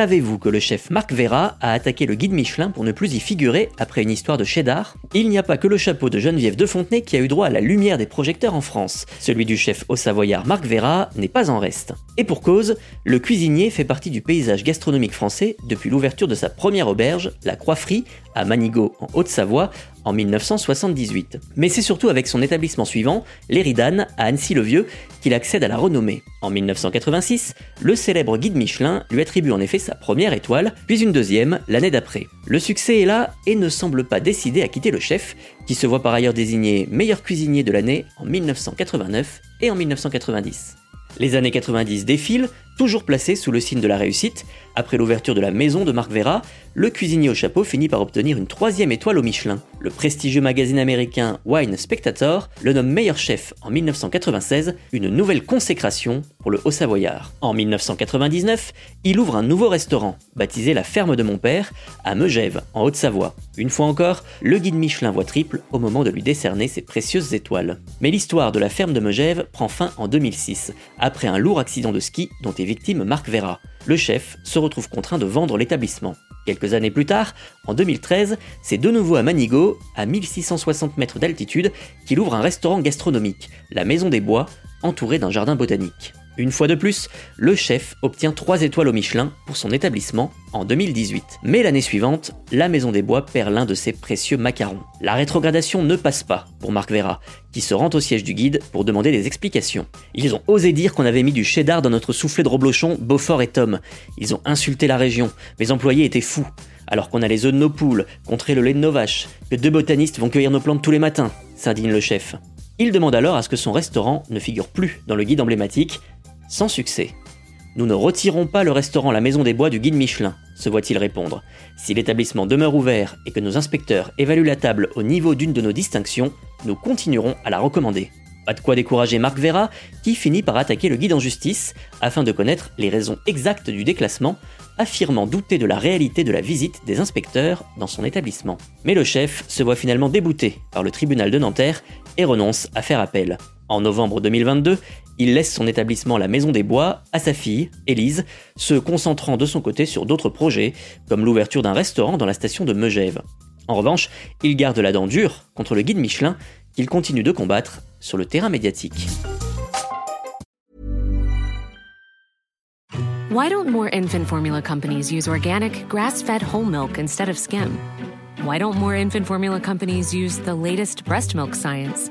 Savez-vous que le chef Marc Vera a attaqué le guide Michelin pour ne plus y figurer après une histoire de cheddar? Il n'y a pas que le chapeau de Geneviève de Fontenay qui a eu droit à la lumière des projecteurs en France. Celui du chef haut savoyard Marc Vera n'est pas en reste. Et pour cause, le cuisinier fait partie du paysage gastronomique français depuis l'ouverture de sa première auberge, la Croix-Frie, à Manigot en Haute-Savoie, en 1978. Mais c'est surtout avec son établissement suivant, l'Éridan, à Annecy-le-Vieux, qu'il accède à la renommée. En 1986, le célèbre guide Michelin lui attribue en effet sa première étoile, puis une deuxième l'année d'après. Le succès est là et ne semble pas décidé à quitter le chef, qui se voit par ailleurs désigné meilleur cuisinier de l'année en 1989 et en 1990. Les années 90 défilent, toujours placé sous le signe de la réussite. Après l'ouverture de la maison de Marc Vera, le cuisinier au chapeau finit par obtenir une troisième étoile au Michelin. Le prestigieux magazine américain Wine Spectator le nomme meilleur chef en 1996, une nouvelle consécration pour le Haut-Savoyard. En 1999, il ouvre un nouveau restaurant, baptisé La Ferme de mon père, à Megève, en Haute-Savoie. Une fois encore, le guide Michelin voit triple au moment de lui décerner ses précieuses étoiles. Mais l'histoire de la ferme de Megève prend fin en 2006, après un lourd accident de ski dont est victime Marc Vera. Le chef se retrouve contraint de vendre l'établissement. Quelques années plus tard, en 2013, c'est de nouveau à Manigot, à 1660 mètres d'altitude, qu'il ouvre un restaurant gastronomique, la Maison des Bois, entouré d'un jardin botanique. Une fois de plus, le chef obtient 3 étoiles au Michelin pour son établissement en 2018. Mais l'année suivante, la Maison des Bois perd l'un de ses précieux macarons. La rétrogradation ne passe pas pour Marc Vera, qui se rend au siège du guide pour demander des explications. Ils ont osé dire qu'on avait mis du cheddar dans notre soufflé de reblochon Beaufort et Tom. Ils ont insulté la région. Mes employés étaient fous. Alors qu'on a les œufs de nos poules, contrer le lait de nos vaches, que deux botanistes vont cueillir nos plantes tous les matins, s'indigne le chef. Il demande alors à ce que son restaurant ne figure plus dans le guide emblématique, sans succès. Nous ne retirons pas le restaurant La Maison des Bois du guide Michelin, se voit-il répondre. Si l'établissement demeure ouvert et que nos inspecteurs évaluent la table au niveau d'une de nos distinctions, nous continuerons à la recommander. Pas de quoi décourager Marc Vera, qui finit par attaquer le guide en justice afin de connaître les raisons exactes du déclassement, affirmant douter de la réalité de la visite des inspecteurs dans son établissement. Mais le chef se voit finalement débouté par le tribunal de Nanterre et renonce à faire appel. En novembre 2022, il laisse son établissement La Maison des Bois à sa fille, Élise, se concentrant de son côté sur d'autres projets, comme l'ouverture d'un restaurant dans la station de Megève. En revanche, il garde la dent dure contre le guide Michelin, qu'il continue de combattre sur le terrain médiatique. Why don't more infant formula companies use organic, grass fed whole milk instead of skim? Why don't more infant formula companies use the latest breast milk science?